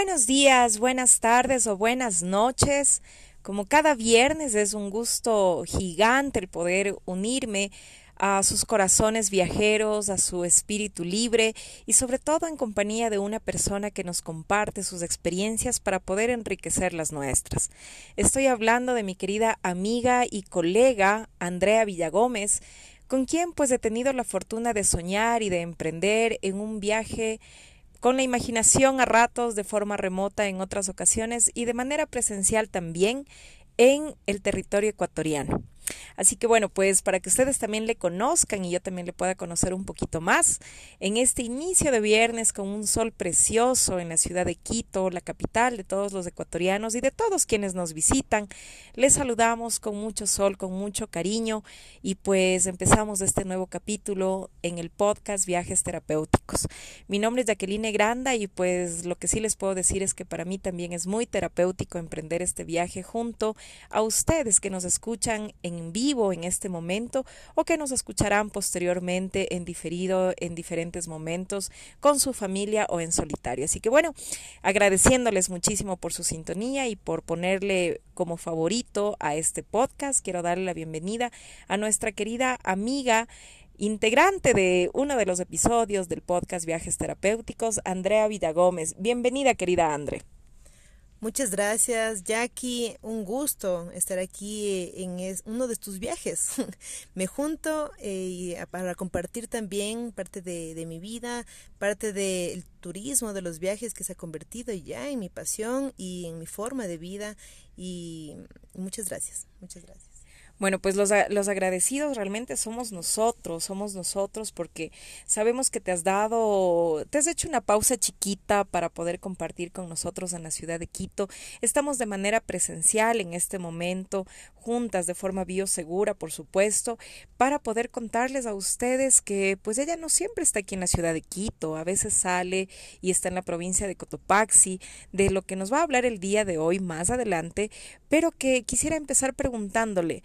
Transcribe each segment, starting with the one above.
Buenos días, buenas tardes o buenas noches. Como cada viernes es un gusto gigante el poder unirme a sus corazones viajeros, a su espíritu libre y sobre todo en compañía de una persona que nos comparte sus experiencias para poder enriquecer las nuestras. Estoy hablando de mi querida amiga y colega Andrea Villagómez, con quien pues he tenido la fortuna de soñar y de emprender en un viaje con la imaginación a ratos de forma remota en otras ocasiones y de manera presencial también en el territorio ecuatoriano. Así que bueno, pues para que ustedes también le conozcan y yo también le pueda conocer un poquito más, en este inicio de viernes con un sol precioso en la ciudad de Quito, la capital de todos los ecuatorianos y de todos quienes nos visitan, les saludamos con mucho sol, con mucho cariño y pues empezamos este nuevo capítulo en el podcast Viajes Terapéuticos. Mi nombre es Jacqueline Granda y pues lo que sí les puedo decir es que para mí también es muy terapéutico emprender este viaje junto a ustedes que nos escuchan en en vivo en este momento o que nos escucharán posteriormente en diferido en diferentes momentos con su familia o en solitario. Así que bueno, agradeciéndoles muchísimo por su sintonía y por ponerle como favorito a este podcast, quiero darle la bienvenida a nuestra querida amiga integrante de uno de los episodios del podcast Viajes Terapéuticos, Andrea Villagómez. Bienvenida, querida Andre. Muchas gracias, Jackie. Un gusto estar aquí en uno de tus viajes. Me junto eh, para compartir también parte de, mi vida, parte del turismo, de los viajes que se ha convertido ya en mi pasión y en mi forma de vida. Y muchas gracias, muchas gracias. Bueno, pues los, los, agradecidos realmente somos nosotros, somos nosotros porque sabemos que te has dado, te has hecho una pausa chiquita para poder compartir con nosotros en la ciudad de Quito. Estamos de manera presencial en este momento, juntas de forma biosegura, por supuesto, para poder contarles a ustedes que pues ella no siempre está aquí en la ciudad de Quito, a veces sale y está en la provincia de Cotopaxi, de lo que nos va a hablar el día de hoy más adelante, pero que quisiera empezar preguntándole,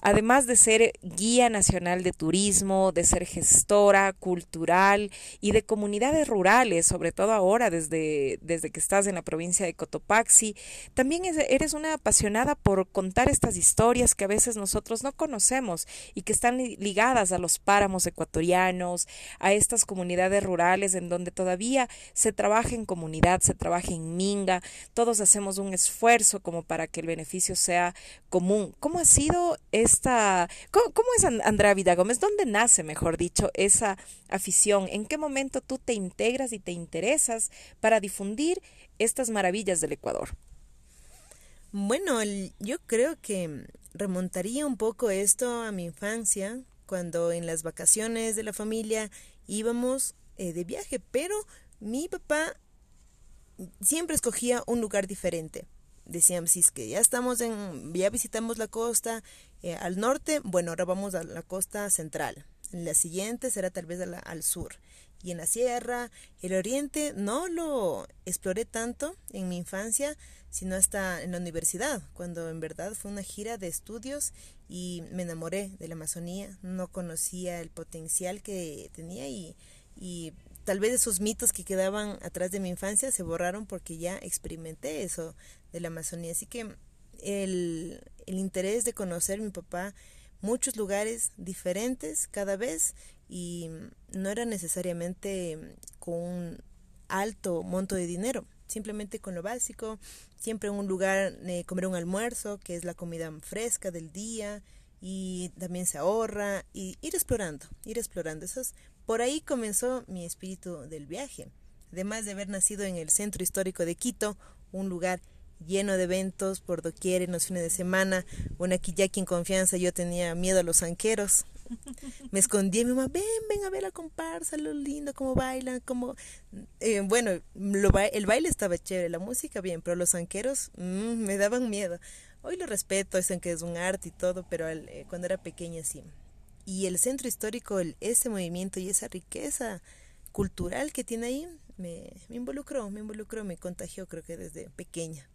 además de ser guía nacional de turismo, de ser gestora cultural y de comunidades rurales, sobre todo ahora desde, desde que estás en la provincia de Cotopaxi, también eres una apasionada por contar estas historias que a veces nosotros no conocemos y que están ligadas a los páramos ecuatorianos, a estas comunidades rurales en donde todavía se trabaja en comunidad, se trabaja en minga, todos hacemos un esfuerzo como para que el beneficio sea común. ¿Cómo ha sido cómo, es Andrea Vida Gómez? ¿Dónde nace, mejor dicho, esa afición? ¿En qué momento tú te integras y te interesas para difundir estas maravillas del Ecuador? Bueno, yo creo que remontaría un poco esto a mi infancia, cuando en las vacaciones de la familia íbamos eh, de viaje, pero mi papá siempre escogía un lugar diferente decíamos, si es que ya estamos en, ya visitamos la costa eh, al norte, bueno, ahora vamos a la costa central. La siguiente será tal vez al sur. Y en la sierra, el oriente, no lo exploré tanto en mi infancia, sino hasta en la universidad, cuando en verdad fue una gira de estudios y me enamoré de la Amazonía. No conocía el potencial que tenía y, y tal vez esos mitos que quedaban atrás de mi infancia se borraron porque ya experimenté eso de la Amazonía. Así que el, el interés de conocer mi papá muchos lugares diferentes cada vez y no era necesariamente con un alto monto de dinero, simplemente con lo básico, siempre en un lugar eh, comer un almuerzo, que es la comida fresca del día, y también se ahorra, y ir explorando, ir explorando. Eso por ahí comenzó mi espíritu del viaje. Además de haber nacido en el centro histórico de Quito, un lugar lleno de eventos por doquier en los fines de semana. Bueno, aquí ya en confianza yo tenía miedo a los anqueros. Me escondí mi mamá, ven, ven a ver la comparsa, lo lindo, cómo bailan, cómo... Eh, bueno, el baile estaba chévere, la música bien, pero los anqueros mm, me daban miedo. Hoy lo respeto, dicen que es un arte y todo, pero eh, cuando era pequeña sí y el centro histórico, el, ese movimiento y esa riqueza cultural que tiene ahí, me, me involucró, me involucró, me contagió creo que desde pequeña.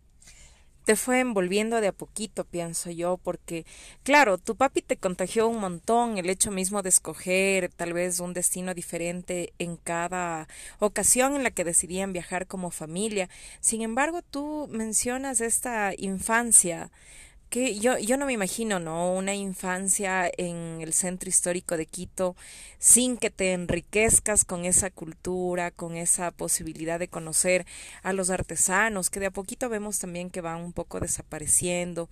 Te fue envolviendo de a poquito, pienso yo, porque claro, tu papi te contagió un montón el hecho mismo de escoger tal vez un destino diferente en cada ocasión en la que decidían viajar como familia. Sin embargo, tú mencionas esta infancia que yo, yo no me imagino, ¿no? Una infancia en el centro histórico de Quito sin que te enriquezcas con esa cultura, con esa posibilidad de conocer a los artesanos, que de a poquito vemos también que van un poco desapareciendo.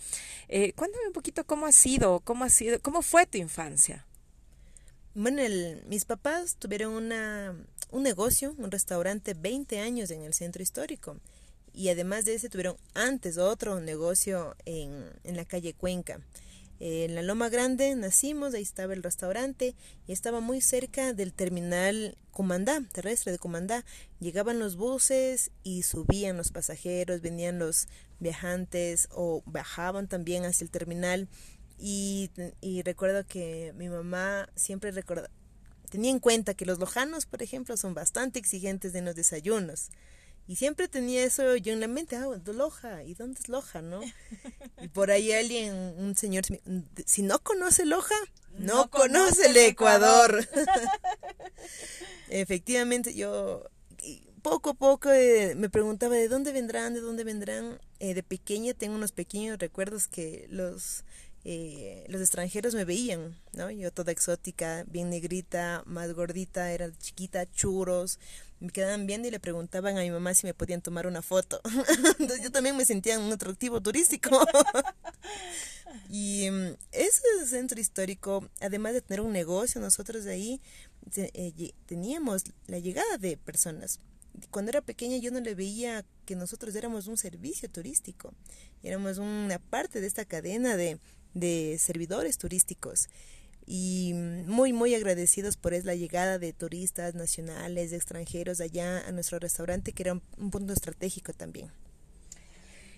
Eh, cuéntame un poquito cómo ha sido, cómo ha sido, cómo fue tu infancia. Bueno, mis papás tuvieron una, un negocio, un restaurante, 20 años en el centro histórico y además de ese tuvieron antes otro negocio en, en la calle Cuenca. en la Loma Grande nacimos, ahí estaba el restaurante y estaba muy cerca del terminal Comandá, terrestre de Comandá. Llegaban los buses y subían los pasajeros, venían los viajantes o bajaban también hacia el terminal. Y, y recuerdo que mi mamá siempre recuerda, tenía en cuenta que los lojanos, por ejemplo, son bastante exigentes en los desayunos. Y siempre tenía eso yo en la mente, ah, Loja, ¿y dónde es Loja, no? Y por ahí alguien, un señor, si no conoce Loja, no, conoce el Ecuador. Efectivamente, yo poco a poco eh, me preguntaba de dónde vendrán, de dónde vendrán. Eh, de pequeña tengo unos pequeños recuerdos que los eh, los extranjeros me veían, ¿no? Yo toda exótica, bien negrita, más gordita, era chiquita, churros, me quedaban viendo y le preguntaban a mi mamá si me podían tomar una foto. Entonces yo también me sentía un atractivo turístico. y mm, ese centro histórico, además de tener un negocio, nosotros de ahí eh, teníamos la llegada de personas. Cuando era pequeña yo no le veía que nosotros éramos un servicio turístico, éramos una parte de esta cadena de, de servidores turísticos y muy muy agradecidos por es la llegada de turistas nacionales, de extranjeros allá a nuestro restaurante que era un, punto estratégico también.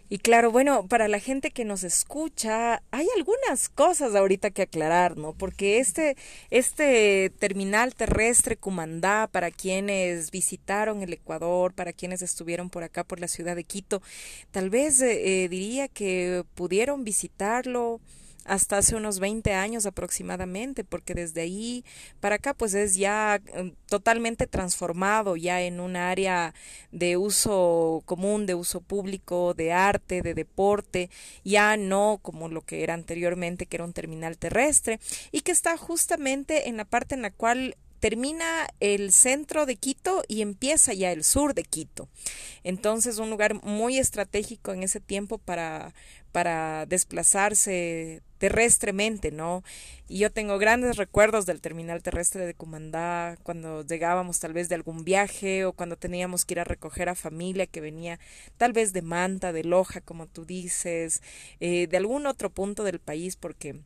Y claro, bueno, para la gente que nos escucha, hay algunas cosas ahorita que aclarar, ¿no? Porque este, este terminal terrestre Cumandá, para quienes visitaron el Ecuador, para quienes estuvieron por acá, por la ciudad de Quito, tal vez eh, diría que pudieron visitarlo hasta hace unos 20 años aproximadamente, porque desde ahí para acá pues es ya em, totalmente transformado, ya en un área de uso común, de uso público, de arte, de deporte, ya no como lo que era anteriormente, que era un terminal terrestre, y que está justamente en la parte en la cual termina el centro de Quito y empieza ya el sur de Quito. Entonces, un lugar muy estratégico en ese tiempo para, para desplazarse terrestremente, ¿no? Y yo tengo grandes recuerdos del terminal terrestre de Cumandá, cuando llegábamos tal vez de algún viaje o cuando teníamos que ir a recoger a familia que venía tal vez de Manta, de Loja, como tú dices, eh, de algún otro punto del país, porque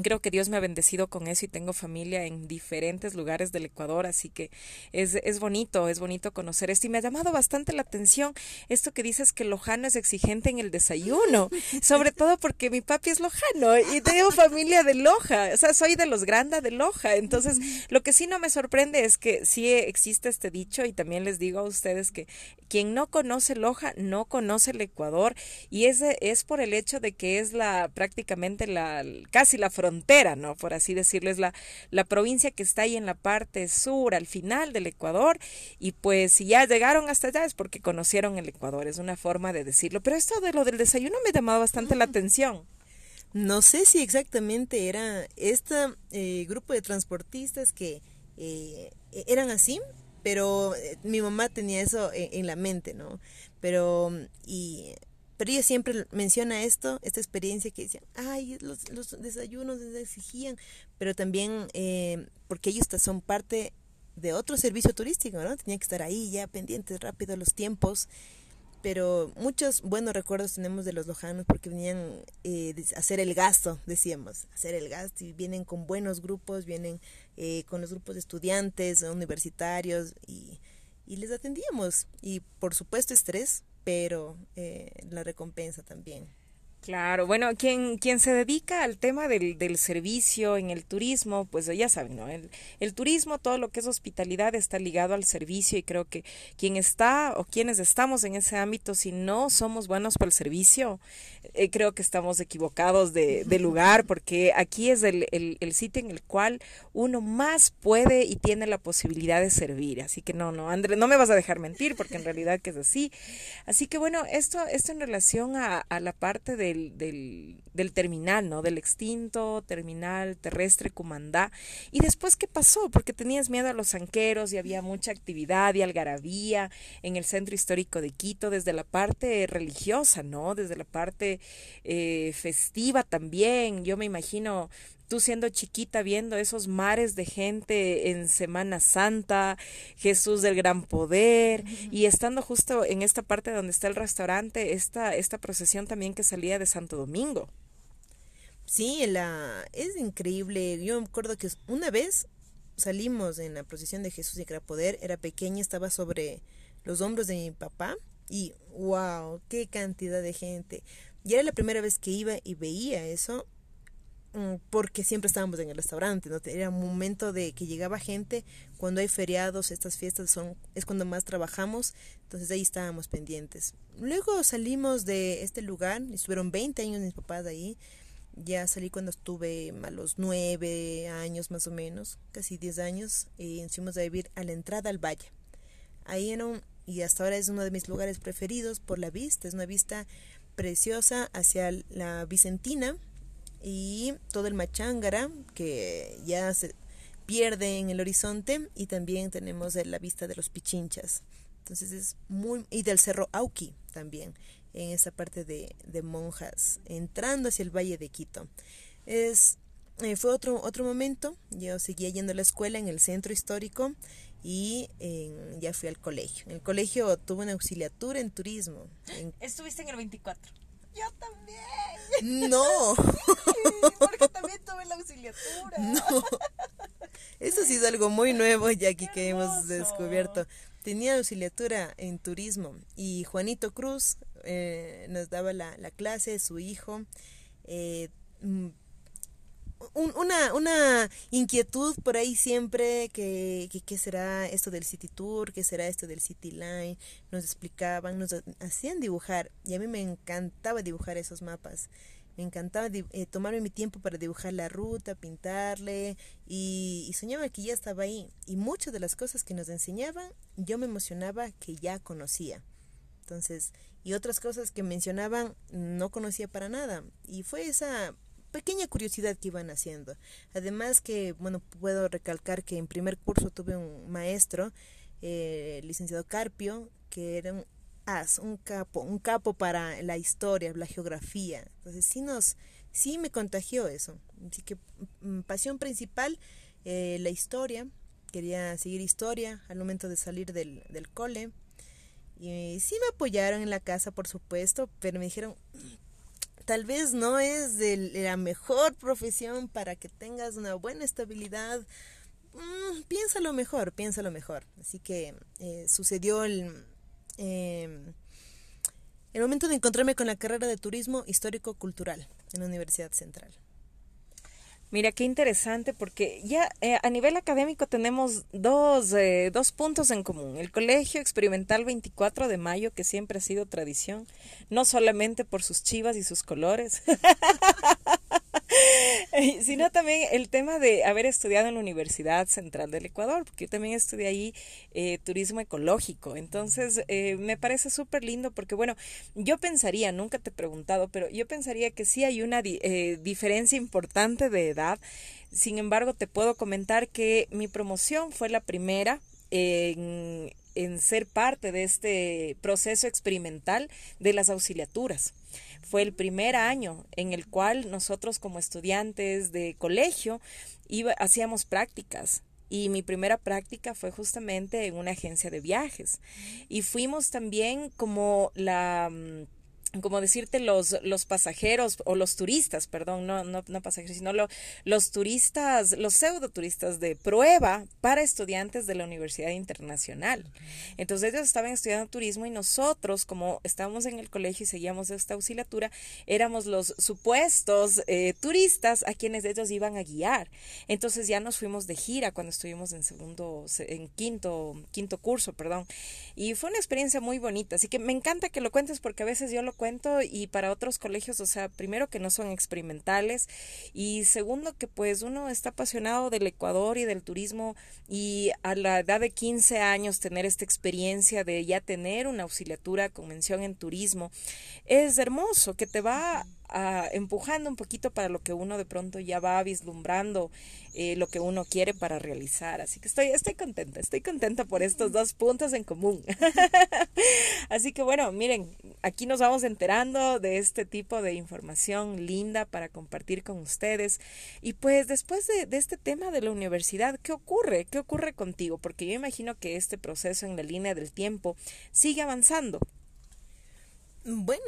Creo que Dios me ha bendecido con eso y tengo familia en diferentes lugares del Ecuador, así que es, es bonito, es bonito conocer esto. Y me ha llamado bastante la atención esto que dices que Lojano es exigente en el desayuno, sobre todo porque mi papi es lojano y tengo familia de Loja, o sea, soy de los Granda de Loja. Entonces, lo que sí no me sorprende es que sí existe este dicho y también les digo a ustedes que quien no conoce Loja no conoce el Ecuador y ese es por el hecho de que es la prácticamente la casi la frontera, ¿no? Por así decirlo, es la, la provincia que está ahí en la parte sur, al final del Ecuador, y pues si ya llegaron hasta allá es porque conocieron el Ecuador, es una forma de decirlo. Pero esto de lo del desayuno me ha llamado bastante la atención. No sé si exactamente era este eh, grupo de transportistas que eh, eran así, pero eh, mi mamá tenía eso en, en, la mente, ¿no? Pero, y pero ella siempre menciona esto, esta experiencia que decían, ay, los, los desayunos exigían, pero también eh, porque ellos son parte de otro servicio turístico, ¿no? Tenían que estar ahí ya pendientes rápido los tiempos. Pero muchos buenos recuerdos tenemos de los lojanos porque venían eh, a hacer el gasto, decíamos, hacer el gasto y vienen con buenos grupos, vienen eh, con los grupos de estudiantes, universitarios y les atendíamos. Y por supuesto estrés, pero eh, la recompensa también. Claro, bueno, quien, quien se dedica al tema del, del servicio en el turismo, pues ya saben, ¿no? El, el, turismo, todo lo que es hospitalidad está ligado al servicio y creo que quien está o quienes estamos en ese ámbito, si no somos buenos para el servicio, eh, creo que estamos equivocados de, de lugar porque aquí es el, el, el, sitio en el cual uno más puede y tiene la posibilidad de servir. Así que no, no, André, no me vas a dejar mentir porque en realidad que es así. Así que bueno, esto, esto en relación a, a la parte de del, del, terminal, ¿no? Del extinto terminal terrestre Cumandá. ¿Y después qué pasó? Porque tenías miedo a los zanqueros y había mucha actividad y algarabía en el centro histórico de Quito, desde la parte religiosa, ¿no? Desde la parte eh, festiva también. Yo me imagino tú siendo chiquita viendo esos mares de gente en Semana Santa, Jesús del Gran Poder, y estando justo en esta parte donde está el restaurante, esta, esta procesión también que salía de Santo Domingo. Sí, la, es increíble. Yo me acuerdo que una vez salimos en la procesión de Jesús del Gran Poder, era pequeña, estaba sobre los hombros de mi papá, y wow, qué cantidad de gente. Y era la primera vez que iba y veía eso porque siempre estábamos en el restaurante, ¿no? Era un momento de que llegaba gente, cuando hay feriados, estas fiestas son, es cuando más trabajamos, entonces ahí estábamos pendientes. Luego salimos de este lugar, estuvieron 20 años mis papás ahí, ya salí cuando estuve a los 9 años más o menos, casi 10 años, y nos fuimos a vivir a la entrada al valle. Ahí era un, y hasta ahora es uno de mis lugares preferidos por la vista, es una vista preciosa hacia la Vicentina, y todo el Machángara que ya se pierde en el horizonte y también tenemos la vista de los Pichinchas. Entonces es muy y del Cerro Auqui también en esa parte de, de monjas entrando hacia el Valle de Quito. Es eh, fue otro otro momento. Yo seguía yendo a la escuela en el centro histórico y ya fui al colegio. En el colegio tuve una auxiliatura en turismo. Estuviste en el 24. Yo también. No. porque también tuve la auxiliatura. No. Eso ha sido algo muy nuevo ya aquí que hemos descubierto. Tenía auxiliatura en turismo y Juanito Cruz eh, nos daba la, la, clase, su hijo. Eh, mm, una, una inquietud por ahí siempre que, que, será esto del City Tour, qué será esto del City Line, nos explicaban, nos hacían dibujar y a mí me encantaba dibujar esos mapas. Me encantaba eh, tomarme mi tiempo para dibujar la ruta, pintarle y, y soñaba que ya estaba ahí. Y muchas de las cosas que nos enseñaban yo me emocionaba que ya conocía. Entonces, y otras cosas que mencionaban no conocía para nada. Y fue esa pequeña curiosidad que iban haciendo. Además que, bueno, puedo recalcar que en primer curso tuve un maestro, eh, licenciado Carpio, que era un as, un capo, un capo para la historia, la geografía. Entonces sí nos, sí me contagió eso. Así que mm, pasión principal, eh, la historia. Quería seguir historia al momento de salir del, del cole. Y sí me apoyaron en la casa, por supuesto, pero me dijeron, tal vez no es la mejor profesión para que tengas una buena estabilidad. Mm, piénsalo mejor, piénsalo mejor. Así que eh, sucedió el, em, el momento de encontrarme con la carrera de turismo histórico-cultural en la Universidad Central. Mira, qué interesante porque ya eh, a nivel académico tenemos dos, eh, dos puntos en común. El Colegio Experimental 24 de Mayo, que siempre ha sido tradición, no solamente por sus chivas y sus colores, sino también el tema de haber estudiado en la Universidad Central del Ecuador, porque yo también estudié ahí eh, turismo ecológico. Entonces, eh, me parece súper lindo porque, bueno, yo pensaría, nunca te he preguntado, pero yo pensaría que sí hay una eh, diferencia importante de edad. Sin embargo, te puedo comentar que mi promoción fue la primera en, en ser parte de este proceso experimental de las auxiliaturas fue el primer año en el cual nosotros como estudiantes de colegio iba, hacíamos prácticas. Y mi primera práctica fue justamente en una agencia de viajes. Y fuimos también como la mm, como decirte, los, los pasajeros o los turistas, perdón, no, no, no pasajeros, sino lo, los turistas, los pseudo turistas de prueba para estudiantes de la Universidad Internacional. Entonces ellos estaban estudiando turismo y nosotros, como estábamos en el colegio y seguíamos esta auxiliatura, éramos los supuestos eh, turistas a quienes ellos iban a guiar. Entonces ya nos fuimos de gira cuando estuvimos en segundo, en quinto, quinto curso, perdón. Y fue una experiencia muy bonita. Así que me encanta que lo cuentes porque a veces yo lo cuento y para otros colegios, o sea, primero que no son experimentales y segundo que pues uno está apasionado del Ecuador y del turismo y a la edad de 15 años tener esta experiencia de ya tener una auxiliatura con mención en turismo es hermoso, que te va empujando un poquito para lo que uno de pronto ya va vislumbrando eh, lo que uno quiere para realizar. Así que estoy, estoy contenta, estoy contenta por estos dos puntos en común. Así que bueno, miren, aquí nos vamos enterando de este tipo de información linda para compartir con ustedes. Y pues después de, de este tema de la universidad, ¿qué ocurre? ¿Qué ocurre contigo? Porque yo imagino que este proceso en la línea del tiempo sigue avanzando. Bueno,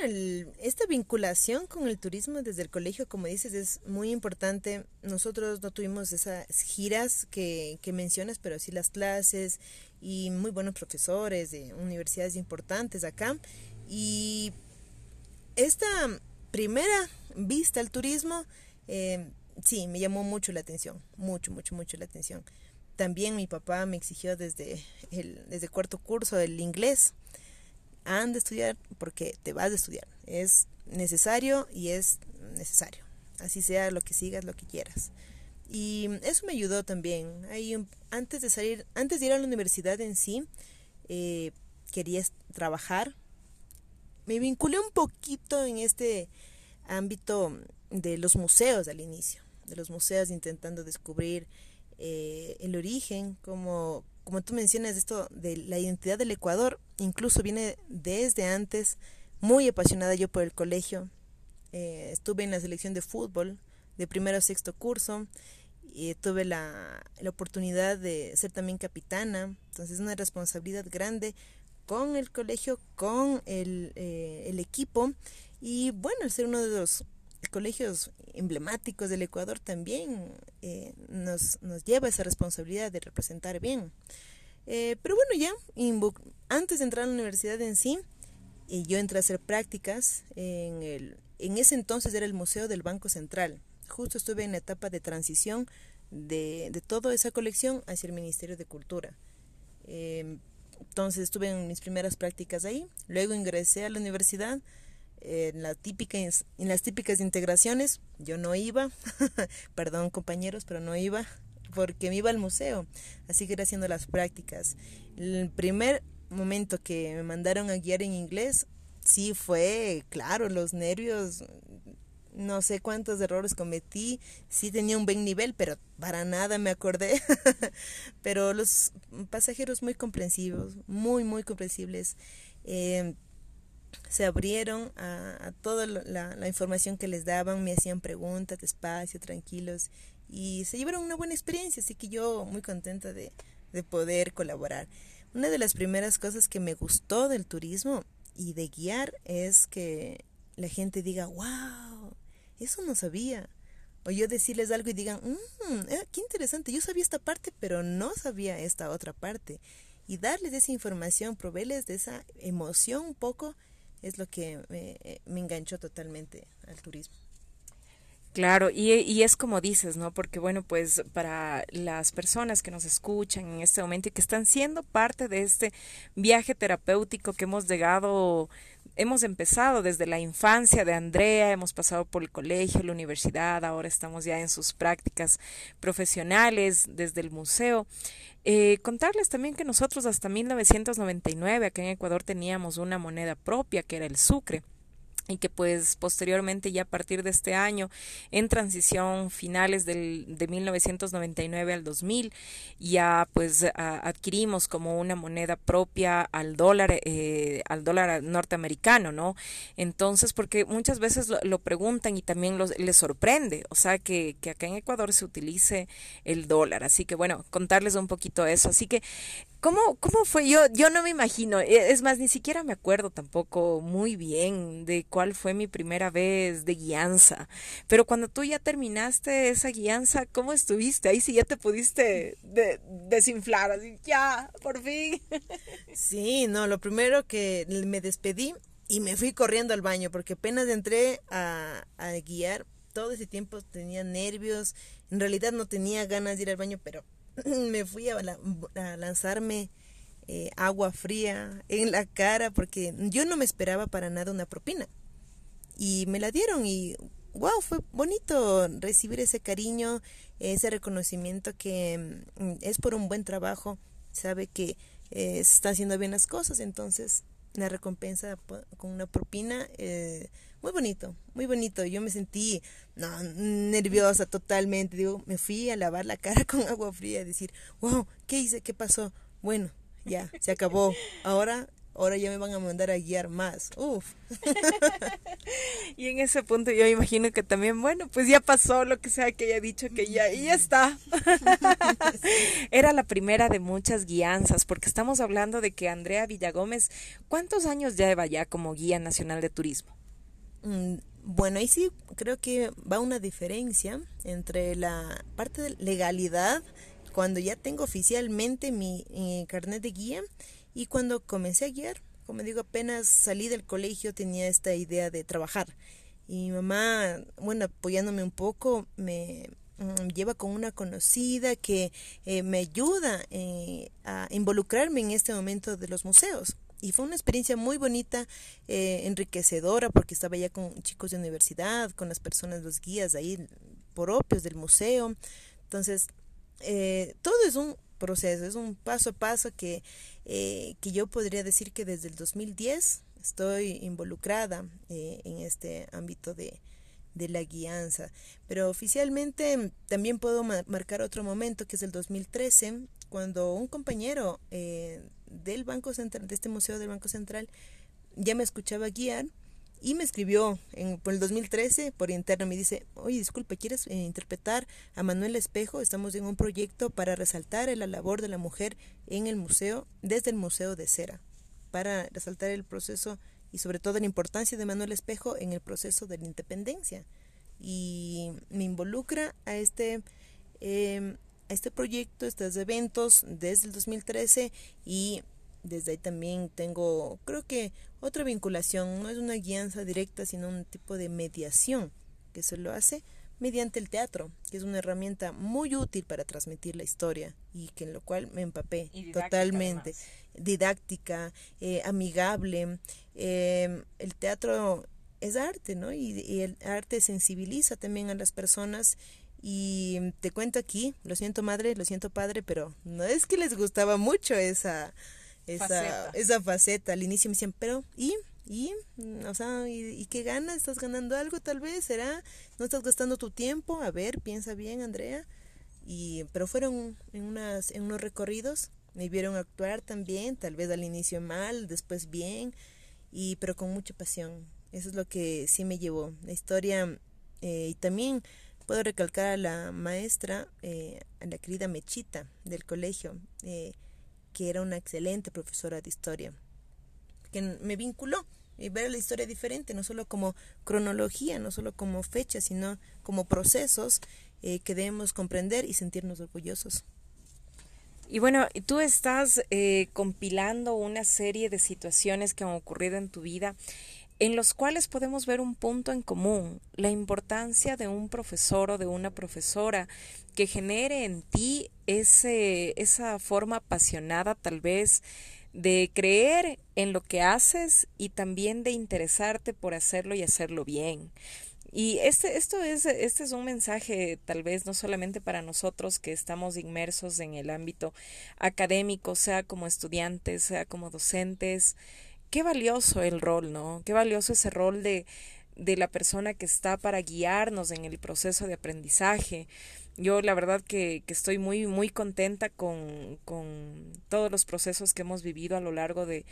esta vinculación con el turismo desde el colegio, como dices, es muy importante. Nosotros no tuvimos esas giras que, que mencionas, pero sí las clases y muy buenos profesores de universidades importantes acá. Y esta primera vista al turismo, eh, sí, me llamó mucho la atención, mucho, mucho, mucho la atención. También mi papá me exigió desde el desde cuarto curso el inglés han de estudiar porque te vas a estudiar. Es necesario y es necesario. Así sea lo que sigas, lo que quieras. Y eso me ayudó también. Ahí, antes de salir, antes de ir a la universidad en sí, eh, quería trabajar. Me vinculé un poquito en este ámbito de los museos al inicio, de los museos intentando descubrir eh, el origen, cómo, como tú mencionas, esto de la identidad del Ecuador, incluso viene desde antes, muy apasionada yo por el colegio. Eh, estuve en la selección de fútbol de primero a sexto curso y tuve la, la oportunidad de ser también capitana, entonces una responsabilidad grande con el colegio, con el, eh, el equipo y bueno, ser uno de los colegios emblemáticos del Ecuador también eh, nos, nos, lleva esa responsabilidad de representar bien. Eh, pero bueno, ya, antes de entrar a la universidad en sí, eh, yo entré a hacer prácticas en, el, en ese entonces era el Museo del Banco Central. Justo estuve en la etapa de transición de, de toda esa colección hacia el Ministerio de Cultura. entonces estuve en mis primeras prácticas ahí, luego ingresé a la universidad en, la típica, en las típicas integraciones yo no iba, perdón compañeros, pero no iba porque me iba al museo, así que era haciendo las prácticas. El primer momento que me mandaron a guiar en inglés, sí fue, claro, los nervios, no sé cuántos errores cometí, sí tenía un buen nivel, pero para nada me acordé. pero los pasajeros muy comprensivos, muy, muy comprensibles. Eh, se abrieron a, toda la, información que les daban, me hacían preguntas despacio, tranquilos y se llevaron una buena experiencia, así que yo muy contenta de, de poder colaborar. Una de las primeras cosas que me gustó del turismo y de guiar es que la gente diga, wow, eso no sabía. O yo decirles algo y digan, mmm, qué interesante, yo sabía esta parte, pero no sabía esta otra parte. Y darles esa información, proveerles de esa emoción un poco es lo que me, me enganchó totalmente al turismo. Claro, y, y, es como dices, ¿no? Porque bueno, pues para las personas que nos escuchan en este momento y que están siendo parte de este viaje terapéutico que hemos llegado hemos empezado desde la infancia de Andrea, hemos pasado por el colegio, la universidad, ahora estamos ya en sus prácticas profesionales desde el museo. Eh, contarles también que nosotros hasta 1999 acá en Ecuador teníamos una moneda propia que era el sucre y que pues posteriormente ya a partir de este año en transición finales del, de 1999 al 2000 ya pues adquirimos como una moneda propia al dólar eh, al dólar norteamericano no entonces porque muchas veces lo, preguntan y también los, les sorprende o sea que, que acá en Ecuador se utilice el dólar. Así que bueno contarles un poquito eso. Así que ¿Cómo, ¿Cómo fue? Yo, yo no me imagino, e, es más, ni siquiera me acuerdo tampoco muy bien de cuál fue mi primera vez de guianza, pero cuando tú ya terminaste esa guianza, ¿cómo estuviste? Ahí sí ya te pudiste desinflar, así, ya, por fin. Sí, no, lo primero que me despedí y me fui corriendo al baño porque apenas entré a guiar, todo ese tiempo tenía nervios, en realidad no tenía ganas de ir al baño, pero me fui a, lanzarme eh, agua fría en la cara porque yo no me esperaba para nada una propina. Y me la dieron y wow, fue bonito recibir ese cariño, ese reconocimiento que mm, es por un buen trabajo, sabe que eh, se están haciendo bien las cosas, entonces la recompensa con una propina eh, muy bonito, muy bonito. Yo me sentí nerviosa totalmente. Digo, me fui a lavar la cara con agua fría y decir, wow, ¿qué hice? ¿Qué pasó? Bueno, ya, se acabó. Ahora, ahora ya me van a mandar a guiar más. Uf. y en ese punto yo imagino que también, bueno, pues ya pasó lo que sea que haya dicho que ya, y ya está. Era la primera de muchas guianzas, porque estamos hablando de que Andrea Villagómez, ¿cuántos años lleva ya como guía nacional de turismo? Mm, bueno, ahí sí creo que va una diferencia entre la parte de legalidad, cuando ya tengo oficialmente mi carnet de guía y cuando comencé a guiar. Como digo, apenas salí del colegio tenía esta idea de trabajar. Y mi mamá, bueno, apoyándome un poco, me mm, lleva con una conocida que eh, me ayuda eh, a involucrarme en este momento de los museos. Y fue una experiencia muy bonita, eh, enriquecedora, porque estaba ya con chicos de universidad, con las personas, los guías ahí propios del museo. Entonces, eh, todo es un proceso, es un paso a paso que, eh, que yo podría decir que desde el 2010 estoy involucrada en este ámbito de, de la guianza. Pero oficialmente también puedo marcar otro momento, que es el 2013, cuando un compañero eh, del Banco Central, de este museo del Banco Central, ya me escuchaba guiar y me escribió en, por el 2013 por interno. Me dice, oye, disculpe, ¿quieres eh, interpretar a Manuel Espejo? Estamos en un proyecto para resaltar la labor de la mujer en el museo, desde el Museo de Cera, para resaltar el proceso y sobre todo la importancia de Manuel Espejo en el proceso de la independencia. Y me involucra a este... Eh, este proyecto, estos eventos desde el 2013 y desde ahí también tengo, creo que otra vinculación, no es una guianza directa, sino un tipo de mediación que se lo hace mediante el teatro, que es una herramienta muy útil para transmitir la historia y que en lo cual me empapé totalmente. Didáctica, eh, amigable. Eh, el teatro es arte, ¿no? Y, y, el arte sensibiliza también a las personas y te cuento aquí, lo siento madre, lo siento padre, pero no es que les gustaba mucho esa, esa, faceta. esa faceta. Al inicio me decían, pero, ¿y? ¿Y? O sea, ¿y, qué ganas? ¿Estás ganando algo tal vez? ¿Será? ¿No estás gastando tu tiempo? A ver, piensa bien, Andrea. Y, pero fueron en, unas, en unos recorridos, me vieron actuar también, tal vez al inicio mal, después bien, y pero con mucha pasión. Eso es lo que sí me llevó. La historia eh, y también Puedo recalcar a la maestra, eh, a la querida Mechita del colegio, eh, que era una excelente profesora de historia, que me vinculó y ver la historia diferente, no solo como cronología, no solo como fecha, sino como procesos eh, que debemos comprender y sentirnos orgullosos. Y bueno, tú estás compilando una serie de situaciones que han ocurrido en tu vida en los cuales podemos ver un punto en común, la importancia de un profesor o de una profesora que genere en ti ese, esa forma apasionada tal vez de creer en lo que haces y también de interesarte por hacerlo y hacerlo bien. Y este, esto es, este es un mensaje tal vez no solamente para nosotros que estamos inmersos en el ámbito académico, sea como estudiantes, sea como docentes, qué valioso el rol, ¿no? Qué valioso ese rol de, de la persona que está para guiarnos en el proceso de aprendizaje. Yo la verdad que, que estoy muy, muy contenta con, con, todos los procesos que hemos vivido a lo largo de,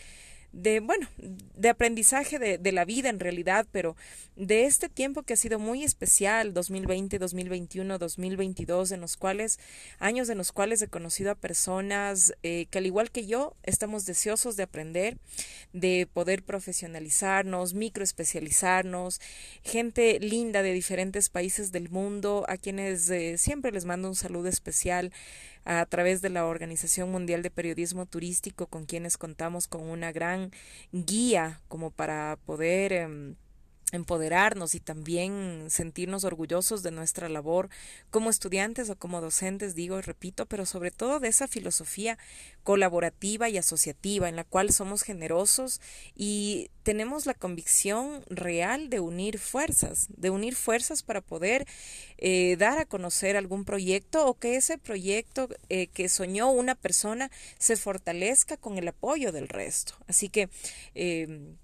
de, bueno, de aprendizaje de, de, la vida en realidad, pero de este tiempo que ha sido muy especial, 2020, 2021, 2022, en los cuales, años en los cuales he conocido a personas eh, que al igual que yo, estamos deseosos de aprender, de poder profesionalizarnos, microespecializarnos, gente linda de diferentes países del mundo, a quienes eh, siempre les mando un saludo especial a través de la Organización Mundial de Periodismo Turístico, con quienes contamos con una gran guía como para poder eh, empoderarnos y también sentirnos orgullosos de nuestra labor como estudiantes o como docentes, digo y repito, pero sobre todo de esa filosofía colaborativa y asociativa en la cual somos generosos y tenemos la convicción real de unir fuerzas, de unir fuerzas para poder eh, dar a conocer algún proyecto o que ese proyecto eh, que soñó una persona se fortalezca con el apoyo del resto. Así que eh,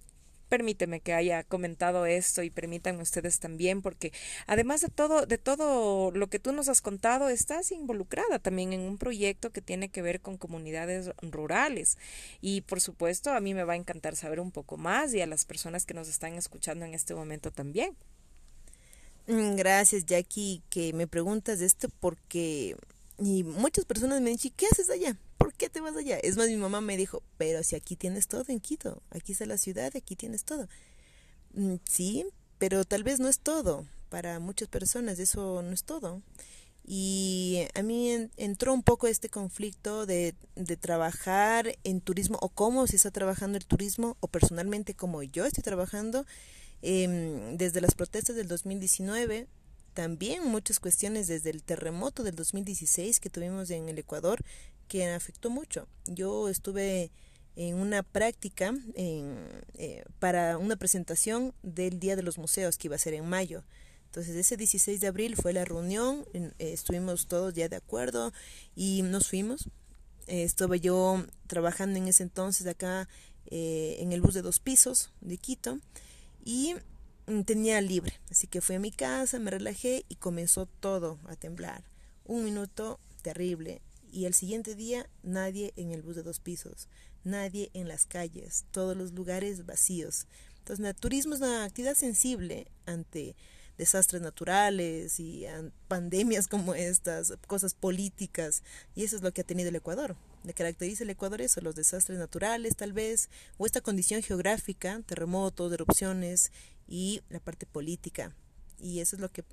permíteme que haya comentado esto y permitan ustedes también, porque además de todo, de todo lo que tú nos has contado, estás involucrada también en un proyecto que tiene que ver con comunidades rurales. Y por supuesto, a mí me va a encantar saber un poco más y a las personas que nos están escuchando en este momento también. Mm, gracias, Jackie, que me preguntas esto porque y muchas personas me dicen, ¿qué haces allá? ¿Por qué te vas allá? Es más, mi mamá me dijo, pero si aquí tienes todo en Quito, aquí está la ciudad, aquí tienes todo. Mm, sí, pero tal vez no es todo. Para muchas personas eso no es todo. Y a mí entró un poco este conflicto de, trabajar en turismo o cómo se está trabajando el turismo o personalmente como yo estoy trabajando eh, desde las protestas del 2019 también muchas cuestiones desde el terremoto del 2016 que tuvimos en el Ecuador que afectó mucho. Yo estuve en una práctica eh, para una presentación del Día de los Museos que iba a ser en mayo. Entonces ese 16 de abril fue la reunión, eh, estuvimos todos ya de acuerdo y nos fuimos. Eh, estuve yo trabajando en ese entonces acá en el bus de dos pisos de Quito y mm, tenía libre. Así que fui a mi casa, me relajé y comenzó todo a temblar. Un minuto terrible y el siguiente día nadie en el bus de dos pisos, nadie en las calles, todos los lugares vacíos. Entonces, el turismo es una actividad sensible ante desastres naturales y pandemias como estas, cosas políticas, y eso es lo que ha tenido el Ecuador. Le caracteriza el Ecuador eso, los desastres naturales tal vez, o esta condición geográfica, terremotos, erupciones y la parte política. Y eso es lo que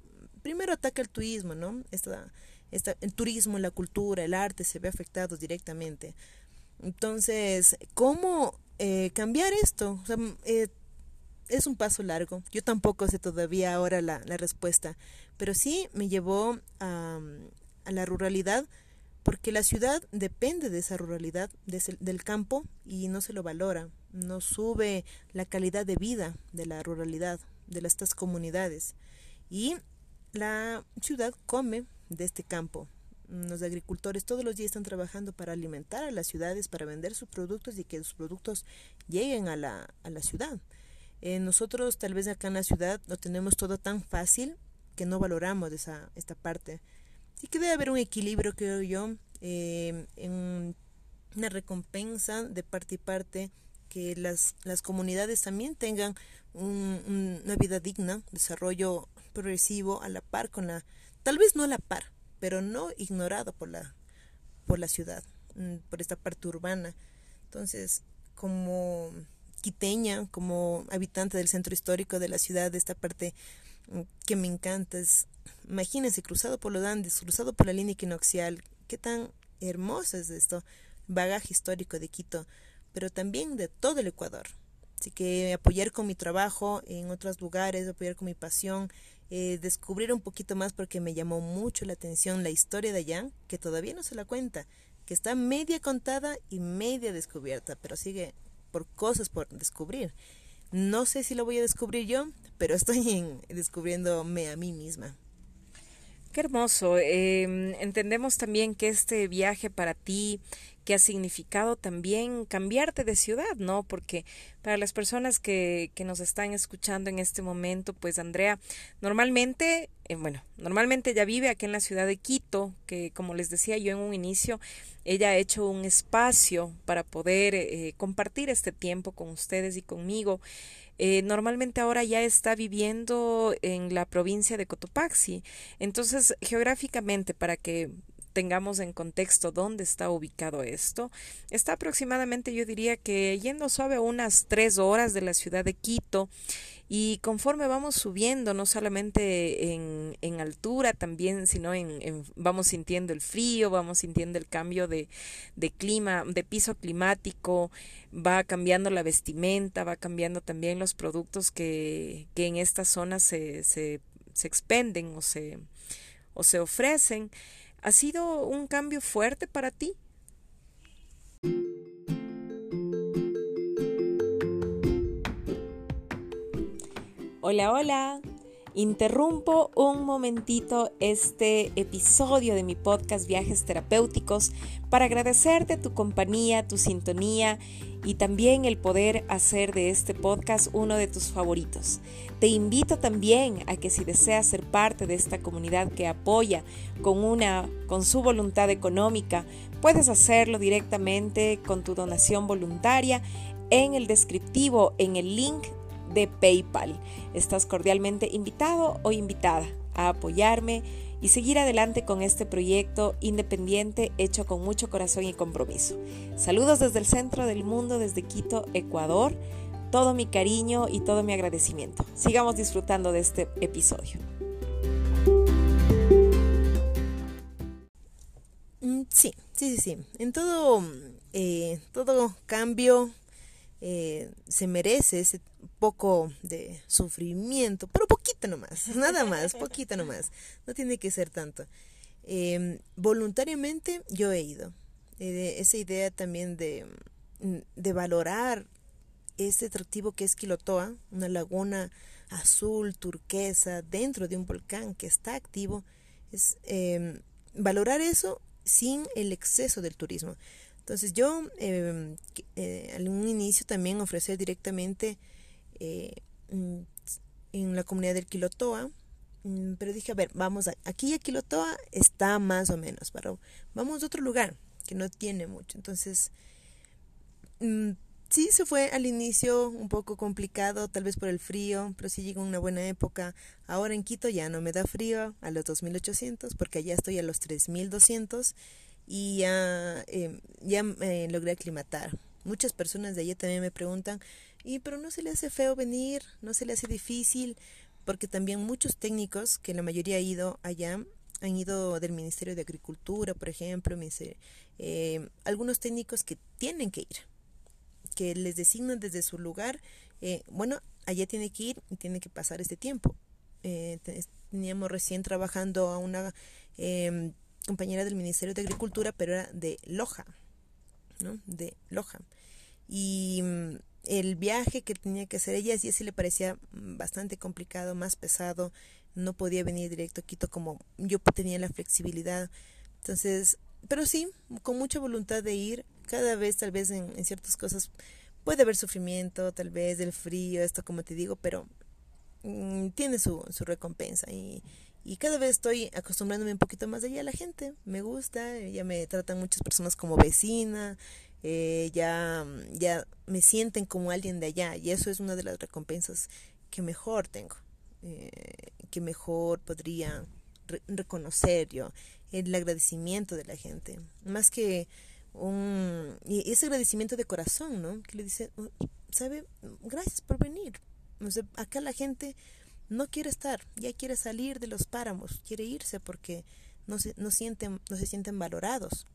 primero ataca el turismo, ¿no? Esta el turismo, la cultura, el arte se ve afectados directamente. Entonces, ¿cómo eh, cambiar esto? Eh, es un paso largo. Yo tampoco sé todavía ahora la, respuesta, pero sí me llevó a, la ruralidad porque la ciudad depende de esa ruralidad, del campo, y no se lo valora, no sube la calidad de vida de la ruralidad, de estas comunidades. Y la ciudad come de este campo. Los agricultores todos los días están trabajando para alimentar a las ciudades, para vender sus productos y que sus productos lleguen a la, a la ciudad. Eh, nosotros tal vez acá en la ciudad lo tenemos todo tan fácil que no valoramos esa, esta parte. Sí que debe haber un equilibrio, creo yo, eh, en una recompensa de parte y parte, que las, las comunidades también tengan una vida digna, desarrollo progresivo a la par con la tal vez no a la par, pero no ignorado por la, por la ciudad, mm, por esta parte urbana. Entonces, como quiteña, como habitante del centro histórico de la ciudad, de esta parte mm, que me encanta, es, imagínense, cruzado por los Andes, cruzado por la línea equinoccial, qué tan hermoso es esto, bagaje histórico de Quito, pero también de todo el Ecuador. Así que apoyar con mi trabajo en otros lugares, apoyar con mi pasión, eh, descubrir un poquito más porque me llamó mucho la atención la historia de allá, que todavía no se la cuenta, que está media contada y media descubierta, pero sigue por cosas por descubrir. No sé si lo voy a descubrir yo, pero estoy en, descubriéndome a mí misma. Qué hermoso. Em, entendemos también que este viaje para ti, que ha significado también cambiarte de ciudad, ¿no? Porque para las personas que, que nos están escuchando en este momento, pues Andrea, normalmente, eh, bueno, normalmente ella vive aquí en la ciudad de Quito, que como les decía yo en un inicio, ella ha hecho un espacio para poder eh, compartir este tiempo con ustedes y conmigo. Eh, normalmente ahora ya está viviendo en la provincia de Cotopaxi. Entonces, geográficamente, para que tengamos en contexto dónde está ubicado esto, está aproximadamente, yo diría que yendo suave unas tres horas de la ciudad de Quito y conforme vamos subiendo, no solamente en, en altura también, sino en, vamos sintiendo el frío, vamos sintiendo el cambio de, de clima, de piso climático, va cambiando la vestimenta, va cambiando también los productos que, que en esta zona se, se, se expenden o se, o se ofrecen. ¿Ha sido un cambio fuerte para ti? Hola, hola. Interrumpo un momentito este episodio de mi podcast Viajes Terapéuticos para agradecerte tu compañía, tu sintonía y también el poder hacer de este podcast uno de tus favoritos. Te invito también a que si deseas ser parte de esta comunidad que apoya con una con su voluntad económica, puedes hacerlo directamente con tu donación voluntaria en el descriptivo en el link de PayPal. Estás cordialmente invitado o invitada a apoyarme y seguir adelante con este proyecto independiente hecho con mucho corazón y compromiso. Saludos desde el centro del mundo, desde Quito, Ecuador. Todo mi cariño y todo mi agradecimiento. Sigamos disfrutando de este episodio. Mm, sí, sí, sí, sí. En todo, eh, todo cambio eh, se merece ese poco de sufrimiento, pero poquito nomás, nada más, poquito nomás, no tiene que ser tanto. Em, voluntariamente yo he ido. Eh, esa idea también de, mm, de valorar este atractivo que es Quilotoa, una laguna azul, turquesa, dentro de un volcán que está activo, es em, valorar eso sin el exceso del turismo. Entonces yo eh, eh, al un inicio también ofrecer directamente eh, mm, en la comunidad del Quilotoa, mm, pero dije, a ver, vamos, a, aquí a Quilotoa está más o menos, pero vamos a otro lugar que no tiene mucho. Entonces, mm, sí se fue al inicio un poco complicado, tal vez por el frío, pero sí llegó una buena época. Ahora en Quito ya no me da frío a los 2800, porque allá estoy a los 3200 y ya, eh, ya me logré aclimatar. Muchas personas de allá también me preguntan, y pero no se le hace feo venir, no se le hace difícil, porque también muchos técnicos, que la mayoría ha ido allá, han ido del Ministerio de Agricultura, por ejemplo, eh, algunos técnicos que tienen que ir, que les designan desde su lugar, eh, bueno, allá tiene que ir y tiene que pasar este tiempo. Eh, teníamos recién trabajando a una em, compañera del Ministerio de Agricultura, pero era de Loja, ¿no? De Loja. Y mm, el viaje que tenía que hacer ella, sí, sí le parecía mm, bastante complicado, más pesado, no podía venir directo a Quito como yo tenía la flexibilidad. Entonces, pero sí, con mucha voluntad de ir, cada vez tal vez en, ciertas cosas puede haber sufrimiento, tal vez del frío, esto como te digo, pero mm, tiene su, su recompensa y, y cada vez estoy acostumbrándome un poquito más allá a la gente. Me gusta, ya me tratan muchas personas como vecina, eh, ya, ya me sienten como alguien de allá. Y eso es una de las recompensas que mejor tengo, eh, que mejor podría reconocer yo. El agradecimiento de la gente. Más que un... Y ese agradecimiento de corazón, ¿no? Que le dice, oh, ¿sabe? Gracias por venir. O acá la gente no quiere estar, ya quiere salir de los páramos, quiere irse porque no se, no sienten, no se sienten valorados.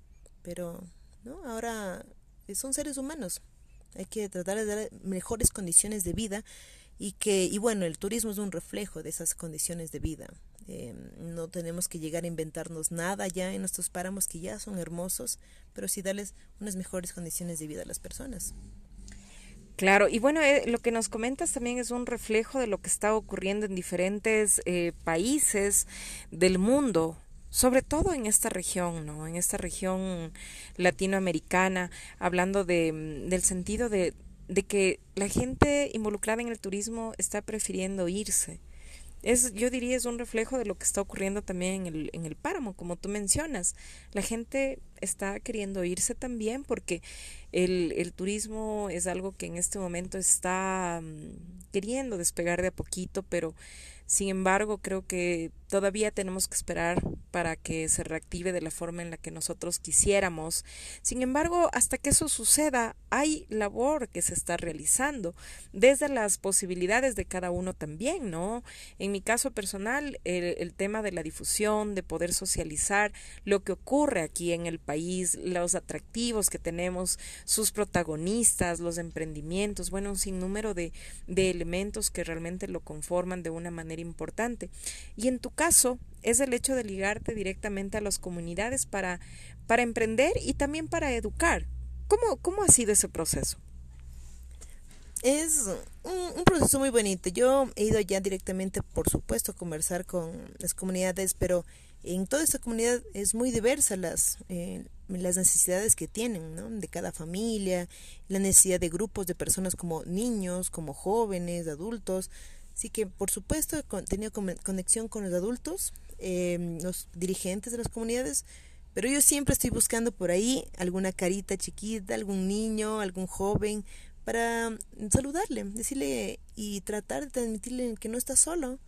Pero ¿no? ahora son seres humanos. Hay que tratar de dar mejores condiciones de vida y que, y bueno, el turismo es un reflejo de esas condiciones de vida. Eh, no tenemos que llegar a inventarnos nada ya en nuestros páramos que ya son hermosos, pero sí darles unas mejores condiciones de vida a las personas. Claro, y bueno, eh, lo que nos comentas también es un reflejo de lo que está ocurriendo en diferentes eh, países del mundo. Sobre todo en esta región, ¿no? En esta región latinoamericana, hablando de, mm, del sentido de, de que la gente involucrada en el turismo está prefiriendo irse. Es, yo diría, es un reflejo de lo que está ocurriendo también en el, en el páramo, como tú mencionas. La gente está queriendo irse también porque el, el turismo es algo que en este momento está mm, queriendo despegar de a poquito, pero sin embargo, creo que todavía tenemos que esperar para que se reactive de la forma en la que nosotros quisiéramos. Sin embargo, hasta que eso suceda, hay labor que se está realizando desde las posibilidades de cada uno también, ¿no? En mi caso personal, el, el tema de la difusión, de poder socializar lo que ocurre aquí en el país, los atractivos que tenemos, sus protagonistas, los emprendimientos, bueno, un sinnúmero de, de elementos que realmente lo conforman de una manera importante. Y en tu caso es el hecho de ligarte directamente a las comunidades para, para emprender y también para educar. ¿Cómo, cómo ha sido ese proceso? Es un, proceso muy bonito. Yo he ido ya directamente, por supuesto, a conversar con las comunidades, pero en toda esta comunidad es muy diversa las, eh, las necesidades que tienen, ¿no? De cada familia, la necesidad de grupos de personas como niños, como jóvenes, adultos. Así que, por supuesto, he tenido conexión con los adultos, eh, los dirigentes de las comunidades, pero yo siempre estoy buscando por ahí alguna carita chiquita, algún niño, algún joven, para saludarle, decirle y tratar de transmitirle que no está solo.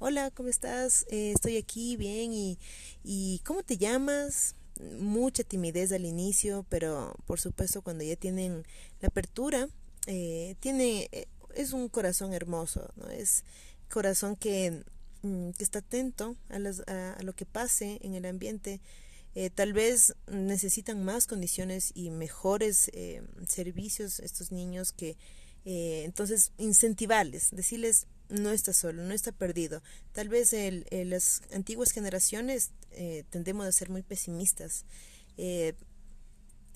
Hola, ¿cómo estás? Eh, estoy aquí, bien, y, y ¿cómo te llamas? Mucha timidez al inicio, pero por supuesto cuando ya tienen la apertura, eh, tiene es un corazón hermoso, ¿no? Es corazón que, mm, que está atento a, las, a, lo que pase en el ambiente. Eh, tal vez necesitan más condiciones y mejores eh, servicios estos niños que eh, entonces incentivarles, decirles no está solo, no está perdido. Tal vez el, el, las antiguas generaciones tendemos a ser muy pesimistas.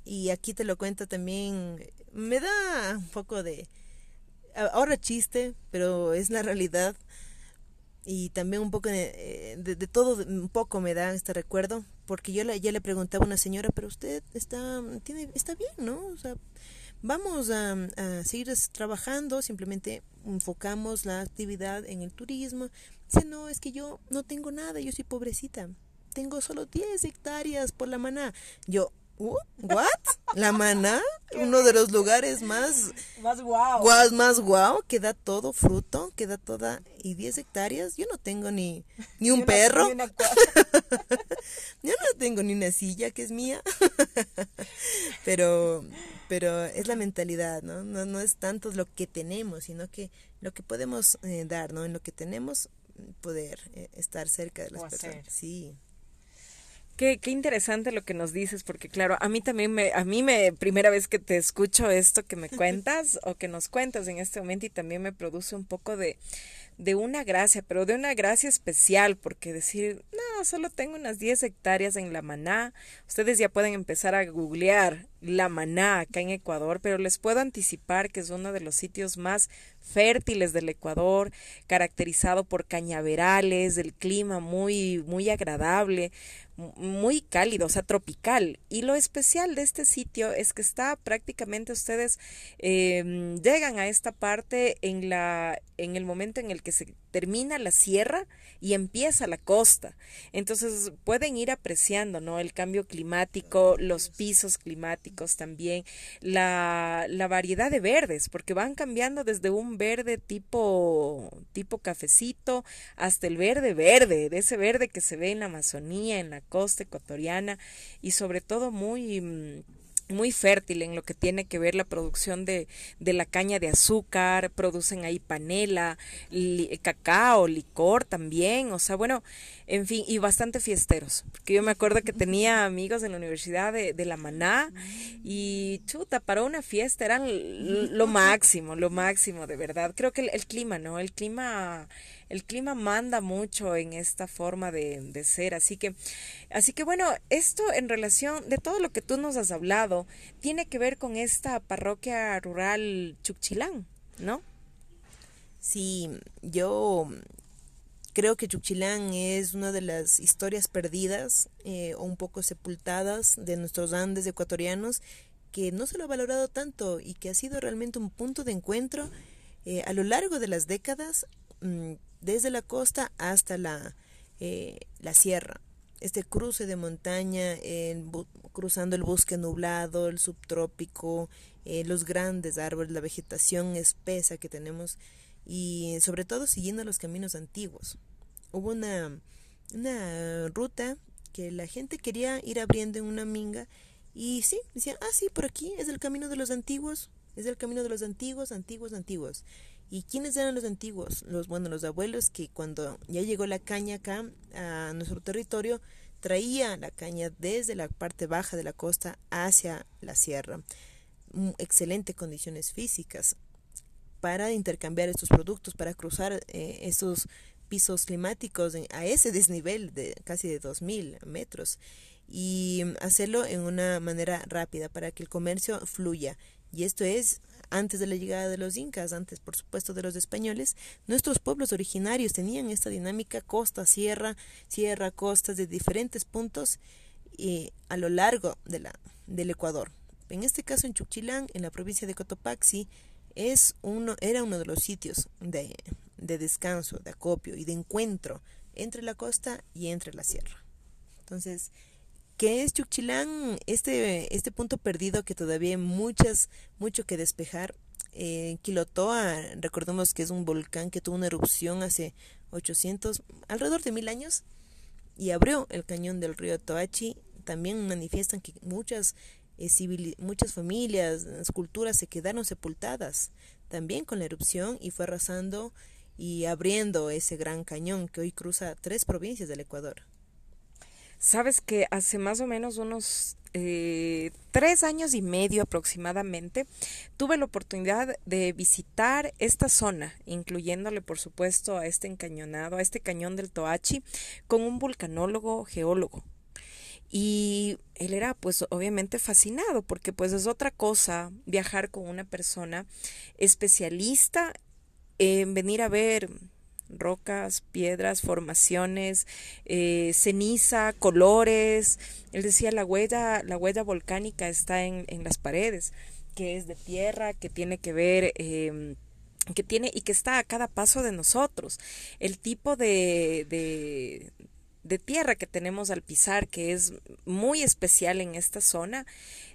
Y aquí te lo cuento también, me da un poco de, ahora chiste, pero es la realidad. Y también un poco de, de, de, todo, un poco me da este recuerdo, porque yo le, ya le preguntaba a una señora, pero usted está, tiene, está bien, ¿no? O sea, vamos a, a seguir trabajando, simplemente enfocamos la actividad en el turismo. Dice, no, es que yo no tengo nada, yo soy pobrecita. Tengo solo 10 hectáreas por la maná. Yo, Uh, ¿What? La Maná, uno de los lugares más más guau, más guau, que da todo fruto, que da toda y 10 hectáreas. Yo no tengo ni ni un una- perro. ni una Yo no tengo ni una silla que es mía. pero pero es la mentalidad, ¿no? No no es tanto lo que tenemos, sino que lo que podemos eh, dar, ¿no? En lo que tenemos poder eh, estar cerca de las O hacer. personas. Sí. Qué, qué interesante lo que nos dices, porque claro, a mí también me, a mí me, primera vez que te escucho esto que me cuentas o que nos cuentas en este momento y también me produce un poco de, de una gracia, pero de una gracia especial, porque decir, no, solo tengo unas 10 hectáreas en La Maná, ustedes ya pueden empezar a googlear La Maná acá en Ecuador, pero les puedo anticipar que es uno de los sitios más fértiles del Ecuador, caracterizado por cañaverales, el clima muy, muy agradable, muy cálido, o sea, tropical. Y lo especial de este sitio es que está prácticamente ustedes eh, llegan a esta parte en la en el momento en el que se termina la sierra y empieza la costa. Entonces pueden ir apreciando, ¿no? El cambio climático, los pisos climáticos también, la, la variedad de verdes, porque van cambiando desde un verde tipo, tipo cafecito hasta el verde verde, de ese verde que se ve en la Amazonía, en la costa ecuatoriana y sobre todo muy... muy fértil en lo que tiene que ver la producción de, de la caña de azúcar, producen ahí panela, li- cacao, licor también, o sea, bueno, en fin, y bastante fiesteros, porque yo me acuerdo que tenía amigos en la Universidad de, La Maná y chuta, para una fiesta eran l- lo máximo, lo máximo, de verdad. Creo que el, el clima, ¿no? El clima, el clima manda mucho en esta forma de, de ser, así que, así que bueno, esto en relación de todo lo que tú nos has hablado, tiene que ver con esta parroquia rural Chuchilán, ¿no? Sí, yo creo que Chuchilán es una de las historias perdidas eh, o un poco sepultadas de nuestros Andes ecuatorianos que no se lo ha valorado tanto y que ha sido realmente un punto de encuentro eh, a lo largo de las décadas, mm, desde la costa hasta la, eh, la sierra. Este cruce de montaña, cruzando el bosque nublado, el subtrópico, los grandes árboles, la vegetación espesa que tenemos y sobre todo siguiendo los caminos antiguos. Hubo una, una ruta que la gente quería ir abriendo en una minga y sí, decían, ah, sí, por aquí es el camino de los antiguos, es el camino de los antiguos, antiguos, antiguos. ¿Y quiénes eran los antiguos? Los, bueno, los abuelos que cuando ya llegó la caña acá a nuestro territorio, traía la caña desde la parte baja de la costa hacia la sierra. Excelentes condiciones físicas para intercambiar estos productos, para cruzar eh, esos pisos climáticos a ese desnivel de casi de 2.000 metros y hacerlo en una manera rápida para que el comercio fluya. Y esto es antes de la llegada de los incas, antes por supuesto de los españoles, nuestros pueblos originarios tenían esta dinámica costa, sierra, sierra, costas de diferentes puntos y a lo largo de la, del Ecuador. En este caso en Chuchilán, en la provincia de Cotopaxi, es uno, era uno de los sitios de, de descanso, de acopio y de encuentro entre la costa y entre la sierra. Entonces, ¿Qué es Chuchilán? Este, este punto perdido que todavía hay muchas, mucho que despejar. Eh, Quilotoa, recordemos que es un volcán que tuvo una erupción hace 800, alrededor de mil años, y abrió el cañón del río Toachi. También manifiestan que muchas, eh, muchas familias, esculturas se quedaron sepultadas también con la erupción y fue arrasando y abriendo ese gran cañón que hoy cruza tres provincias del Ecuador. Sabes que hace más o menos unos eh, tres años y medio aproximadamente tuve la oportunidad de visitar esta zona, incluyéndole por supuesto a este encañonado, a este cañón del Toachi, con un vulcanólogo geólogo. Y él era pues obviamente fascinado porque pues es otra cosa viajar con una persona especialista en venir a ver rocas, piedras, formaciones, eh, ceniza, colores. Él decía la huella, la huella volcánica está en, en las paredes, que es de tierra, que tiene que ver em, que tiene y que está a cada paso de nosotros. El tipo de, de, de tierra que tenemos al pisar, que es muy especial en esta zona.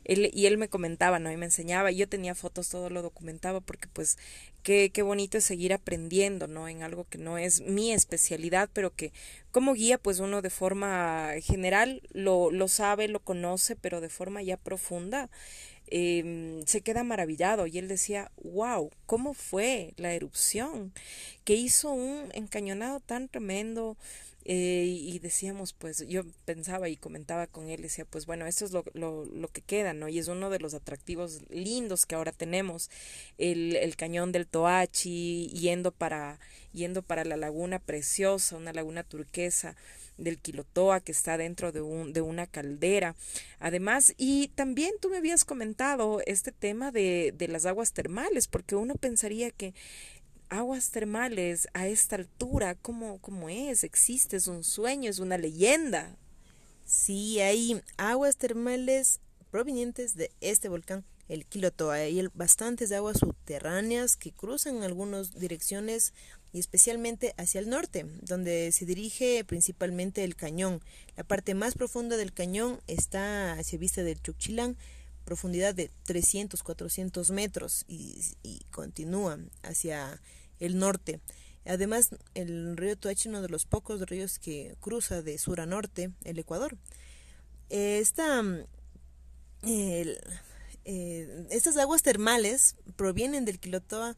Él, y él me comentaba, ¿no? Y me enseñaba, yo tenía fotos, todo lo documentaba, porque pues qué, qué bonito es seguir aprendiendo, ¿no? En algo que no es mi especialidad, pero que como guía, pues uno de forma general lo, lo sabe, lo conoce, pero de forma ya profunda. Eh, se queda maravillado y él decía, wow, ¿cómo fue la erupción? Que hizo un encañonado tan tremendo, eh, y decíamos, pues yo pensaba y comentaba con él, decía, pues bueno, esto es lo, lo, lo, que queda, ¿no? Y es uno de los atractivos lindos que ahora tenemos, el, el cañón del Toachi, yendo para, yendo para la laguna preciosa, una laguna turquesa del Quilotoa que está dentro de, un, de una caldera. Además, y también tú me habías comentado este tema de, de las aguas termales, porque uno pensaría que aguas termales a esta altura, ¿cómo, cómo es? ¿Existe? ¿Es un sueño? ¿Es una leyenda? Sí, hay aguas termales provenientes de este volcán, el Quilotoa. Hay bastantes aguas subterráneas que cruzan algunas direcciones y especialmente hacia el norte, donde se dirige principalmente el cañón. La parte más profunda del cañón está hacia vista del Chuchilán, profundidad de 300, 400 metros y, continúa hacia el norte. Además, el río Toachi es uno de los pocos ríos que cruza de sur a norte el Ecuador. Esta, eh, estas aguas termales provienen del Quilotoa,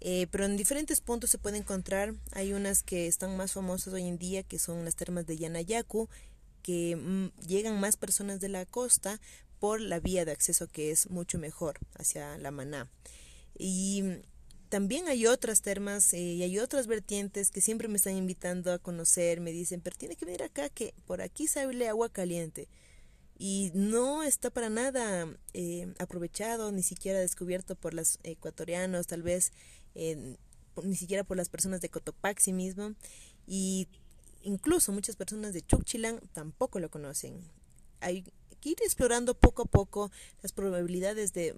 eh, pero en diferentes puntos se puede encontrar. Hay unas que están más famosas hoy en día, que son las termas de Yanayacu, que mm, llegan más personas de la costa por la vía de acceso que es mucho mejor hacia la Maná. Y también hay otras termas eh, y hay otras vertientes que siempre me están invitando a conocer, me dicen, pero tiene que venir acá, que por aquí sale agua caliente. Y no está para nada eh, aprovechado, ni siquiera descubierto por los ecuatorianos, tal vez ni siquiera por las personas de Cotopaxi mismo. y incluso muchas personas de Chukchilan tampoco lo conocen. Hay ir explorando poco a poco las probabilidades de,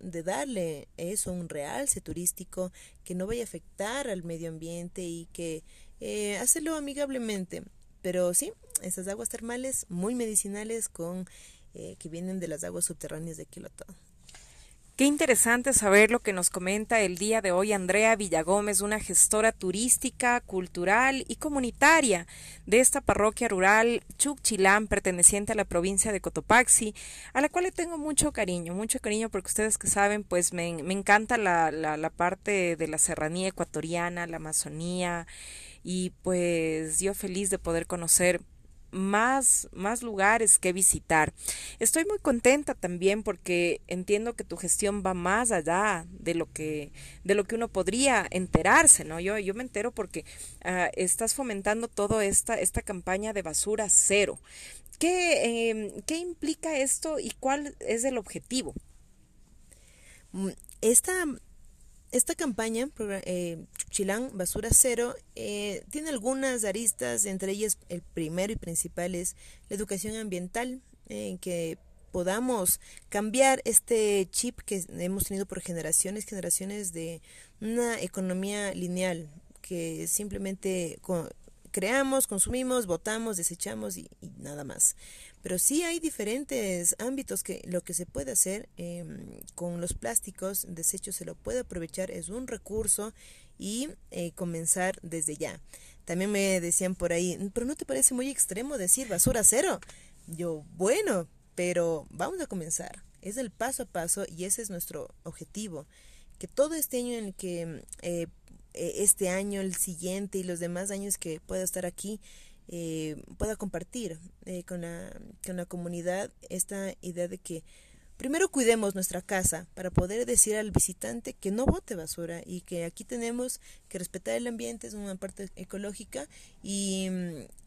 darle eso un realce turístico que no vaya a afectar al medio ambiente y que eh, hacerlo amigablemente. Pero sí, esas aguas termales muy medicinales con eh, que vienen de las aguas subterráneas de Quilotón. Qué interesante saber lo que nos comenta el día de hoy Andrea Villagómez, una gestora turística, cultural y comunitaria de esta parroquia rural Chuchilán, perteneciente a la provincia de Cotopaxi, a la cual le tengo mucho cariño, mucho cariño porque ustedes que saben, pues me, encanta la, la, la parte de la serranía ecuatoriana, la Amazonía, y pues yo feliz de poder conocer más, más lugares que visitar. Estoy muy contenta también porque entiendo que tu gestión va más allá de lo que, de lo que uno podría enterarse, ¿no? Yo, yo me entero porque uh, estás fomentando toda esta, esta campaña de basura cero. ¿Qué, eh, ¿Qué implica esto y cuál es el objetivo? Mm, esta esta campaña, eh, Chilán Basura Cero, eh, tiene algunas aristas, entre ellas el primero y principal es la educación ambiental, en que podamos cambiar este chip que hemos tenido por generaciones, generaciones de una economía lineal, que simplemente creamos, consumimos, votamos, desechamos y, nada más. Pero sí hay diferentes ámbitos que lo que se puede hacer em, con los plásticos, desechos se lo puede aprovechar, es un recurso y eh, comenzar desde ya. También me decían por ahí, pero ¿no te parece muy extremo decir basura cero? Yo, bueno, pero vamos a comenzar. Es el paso a paso y ese es nuestro objetivo. Que todo este año en el que eh, eh, este año, el siguiente y los demás años que pueda estar aquí, eh, pueda compartir eh, con, la, con la comunidad esta idea de que primero cuidemos nuestra casa para poder decir al visitante que no bote basura y que aquí tenemos que respetar el ambiente, es una parte ecológica y,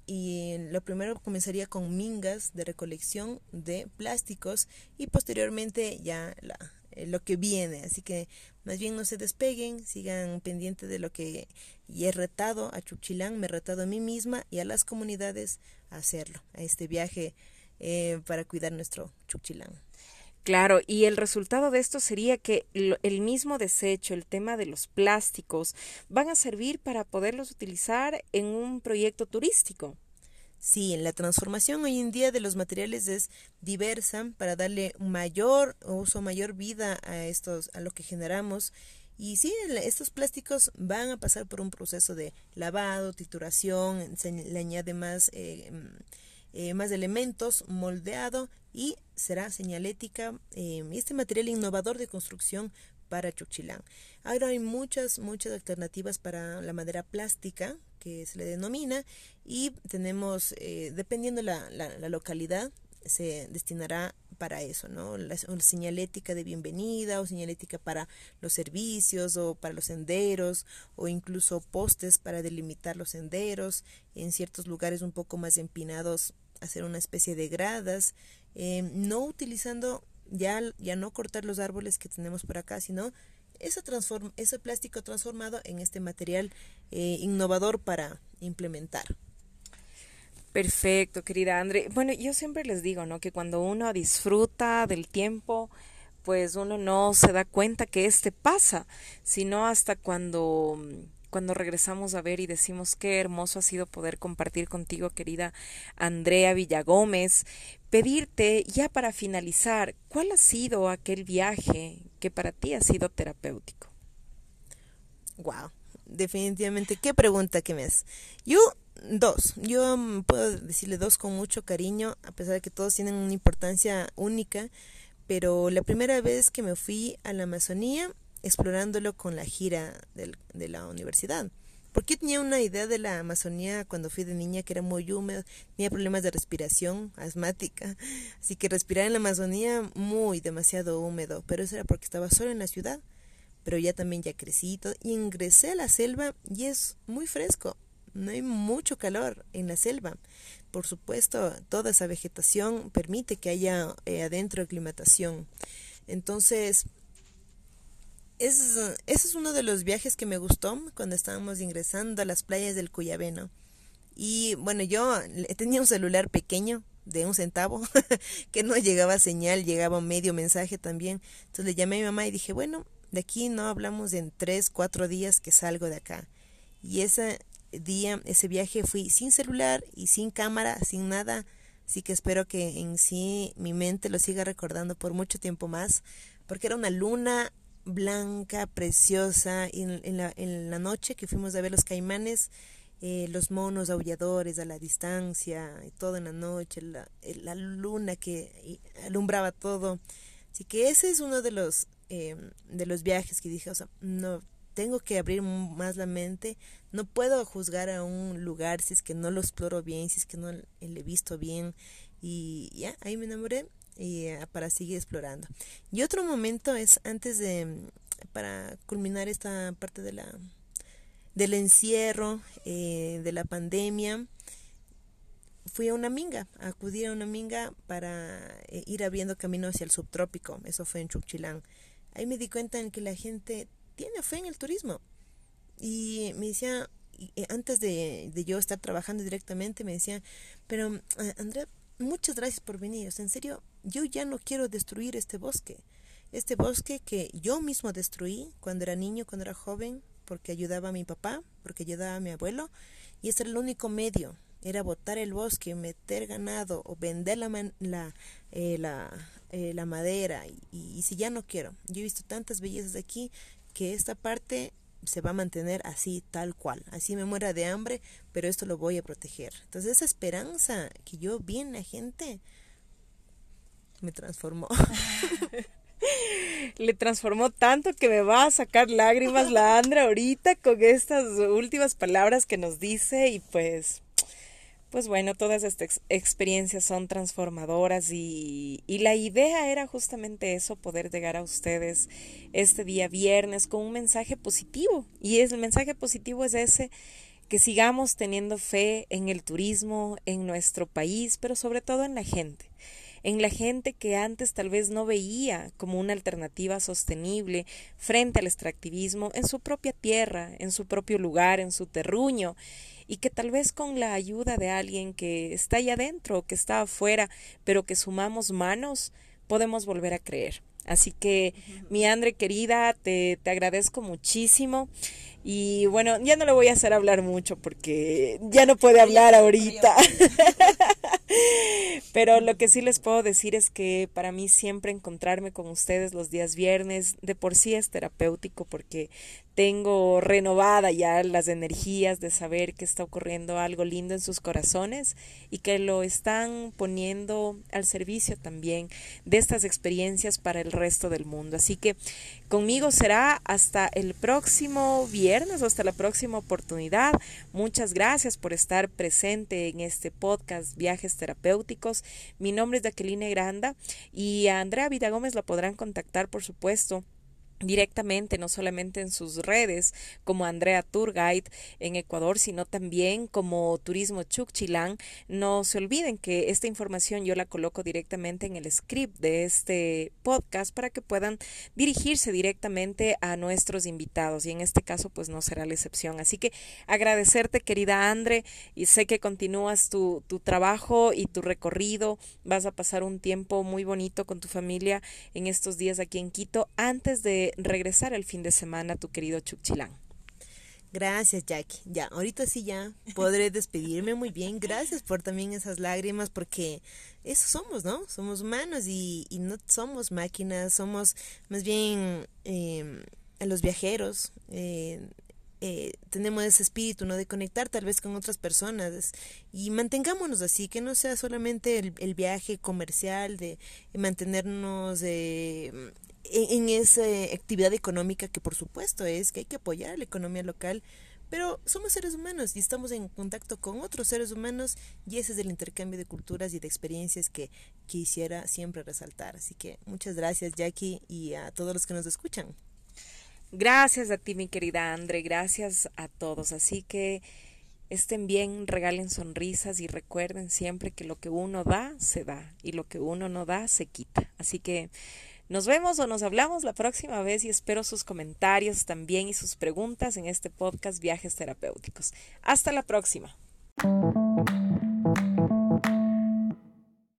y lo primero comenzaría con mingas de recolección de plásticos y posteriormente ya la, lo que viene. Así que más bien no se despeguen, sigan pendientes de lo que y he retado a Chuchilán, me he retado a mí misma y a las comunidades a hacerlo, a este viaje eh, para cuidar nuestro Chuchilán. Claro, y el resultado de esto sería que el mismo desecho, el tema de los plásticos, van a servir para poderlos utilizar en un proyecto turístico. Sí, la transformación hoy en día de los materiales es diversa para darle mayor uso, mayor vida a estos, a lo que generamos. Y sí, estos plásticos van a pasar por un proceso de lavado, trituración, se le añade más, eh, eh, más elementos, moldeado y será señalética. Eh, este material innovador de construcción para Chuchilán. Ahora hay muchas, muchas alternativas para la madera plástica, se le denomina, y tenemos, eh, dependiendo la, la, localidad, se destinará para eso, ¿no? La, señalética de bienvenida o señalética para los servicios o para los senderos o incluso postes para delimitar los senderos, en ciertos lugares un poco más empinados hacer una especie de gradas, eh, no utilizando ya, ya no cortar los árboles que tenemos por acá, sino ese, transform, ese plástico transformado en este material eh, innovador para implementar. Perfecto, querida Andre. Bueno, yo siempre les digo, ¿no? Que cuando uno disfruta del tiempo, pues uno no se da cuenta que este pasa, sino hasta cuando cuando regresamos a ver y decimos qué hermoso ha sido poder compartir contigo, querida Andrea Villagómez, pedirte ya para finalizar, ¿cuál ha sido aquel viaje que para ti ha sido terapéutico? Wow, definitivamente, qué pregunta que me es. Yo, dos, yo mm, puedo decirle dos con mucho cariño, a pesar de que todos tienen una importancia única, pero la primera vez que me fui a la Amazonía, explorándolo con la gira del, de la universidad. Porque tenía una idea de la Amazonía cuando fui de niña que era muy húmedo, tenía problemas de respiración, asmática, así que respirar en la Amazonía muy demasiado húmedo, pero eso era porque estaba solo en la ciudad. Pero ya también ya crecí y, ingresé a la selva y es muy fresco, no hay mucho calor en la selva. Por supuesto, toda esa vegetación permite que haya eh, adentro aclimatación. Entonces, es, ese es uno de los viajes que me gustó cuando estábamos ingresando a las playas del Cuyabeno. Y bueno, yo tenía un celular pequeño de un centavo que no llegaba señal, llegaba medio mensaje también. Entonces le llamé a mi mamá y dije, bueno, de aquí no hablamos en tres, cuatro días que salgo de acá. Y ese día, ese viaje fui sin celular y sin cámara, sin nada. Así que espero que en sí mi mente lo siga recordando por mucho tiempo más, porque era una luna blanca, preciosa, y en, la, en la noche que fuimos a ver los caimanes, eh, los monos aulladores a la distancia, y todo en la noche, la, eh, la luna que alumbraba todo. Así que ese es uno de los, eh, de los viajes que dije, o sea, no, tengo que abrir más la mente, no puedo juzgar a un lugar si es que no lo exploro bien, si es que no le he visto bien, y ya, ahí me enamoré y para seguir explorando. Y otro momento es antes de, para culminar esta parte de la del encierro, eh, de la pandemia, fui a una minga, acudí a una minga para eh, ir abriendo camino hacia el subtrópico, eso fue en Chuchilán. Ahí me di cuenta en que la gente tiene fe en el turismo. Y me decía, antes de, de yo estar trabajando directamente, me decía, pero eh, Andrea, muchas gracias por venir. en serio, yo ya no quiero destruir este bosque. Este bosque que yo mismo destruí cuando era niño, cuando era joven, porque ayudaba a mi papá, porque ayudaba a mi abuelo, y ese era el único medio, era botar el bosque, meter ganado o vender la, eh, eh, la, madera, y, si ya no quiero, yo he visto tantas bellezas aquí que esta parte se va a mantener así, tal cual, así me muera de hambre, pero esto lo voy a proteger. Entonces esa esperanza que yo vi en la gente me transformó. le transformó tanto que me va a sacar lágrimas la Andra ahorita con estas últimas palabras que nos dice y pues pues bueno, todas estas experiencias son transformadoras y, y, la idea era justamente eso, poder llegar a ustedes este día viernes con un mensaje positivo. Y es, el mensaje positivo es ese, que sigamos teniendo fe en el turismo, en nuestro país, pero sobre todo en la gente en la gente que antes tal vez no veía como una alternativa sostenible frente al extractivismo en su propia tierra, en su propio lugar, en su terruño, y que tal vez con la ayuda de alguien que está allá adentro, que está afuera, pero que sumamos manos, podemos volver a creer. Así que, mi Andre querida, te, te agradezco muchísimo. Y bueno, ya no le voy a hacer hablar mucho porque ya no puede hablar ahorita. Pero lo que sí les puedo decir es que para mí siempre encontrarme con ustedes los días viernes de por sí es terapéutico porque tengo renovada ya las energías de saber que está ocurriendo algo lindo en sus corazones y que lo están poniendo al servicio también de estas experiencias para el resto del mundo. Así que conmigo será hasta el próximo viernes, hasta la próxima oportunidad. Muchas gracias por estar presente en este podcast Viajes Terapéuticos. Mi nombre es Jacqueline Granda y a Andrea Vida Gómez la podrán contactar, por supuesto directamente, no solamente en sus redes como Andrea Tour Guide en Ecuador, sino también como Turismo Chuchilán. No se olviden que esta información yo la coloco directamente en el script de este podcast para que puedan dirigirse directamente a nuestros invitados y en este caso pues no será la excepción. Así que agradecerte querida Andre y sé que continúas tu, tu trabajo y tu recorrido, vas a pasar un tiempo muy bonito con tu familia en estos días aquí en Quito antes de regresar el fin de semana tu querido Chuchilán. Gracias, Jackie. Ya, ahorita sí ya podré despedirme muy bien. Gracias por también esas lágrimas, porque eso somos, ¿no? Somos humanos y, no somos máquinas, somos más bien eh, los viajeros. Eh, eh, tenemos ese espíritu, ¿no? De conectar tal vez con otras personas y mantengámonos así, que no sea solamente el, el viaje comercial, de mantenernos en, esa actividad económica que por supuesto es que hay que apoyar la economía local, pero somos seres humanos y estamos en contacto con otros seres humanos y ese es el intercambio de culturas y de experiencias que quisiera siempre resaltar. Así que muchas gracias Jackie y a todos los que nos escuchan. Gracias a ti mi querida Andre, gracias a todos. Así que estén bien, regalen sonrisas y recuerden siempre que lo que uno da, se da y lo que uno no da, se quita. Así que nos vemos o nos hablamos la próxima vez y espero sus comentarios también y sus preguntas en este podcast Viajes Terapéuticos. Hasta la próxima.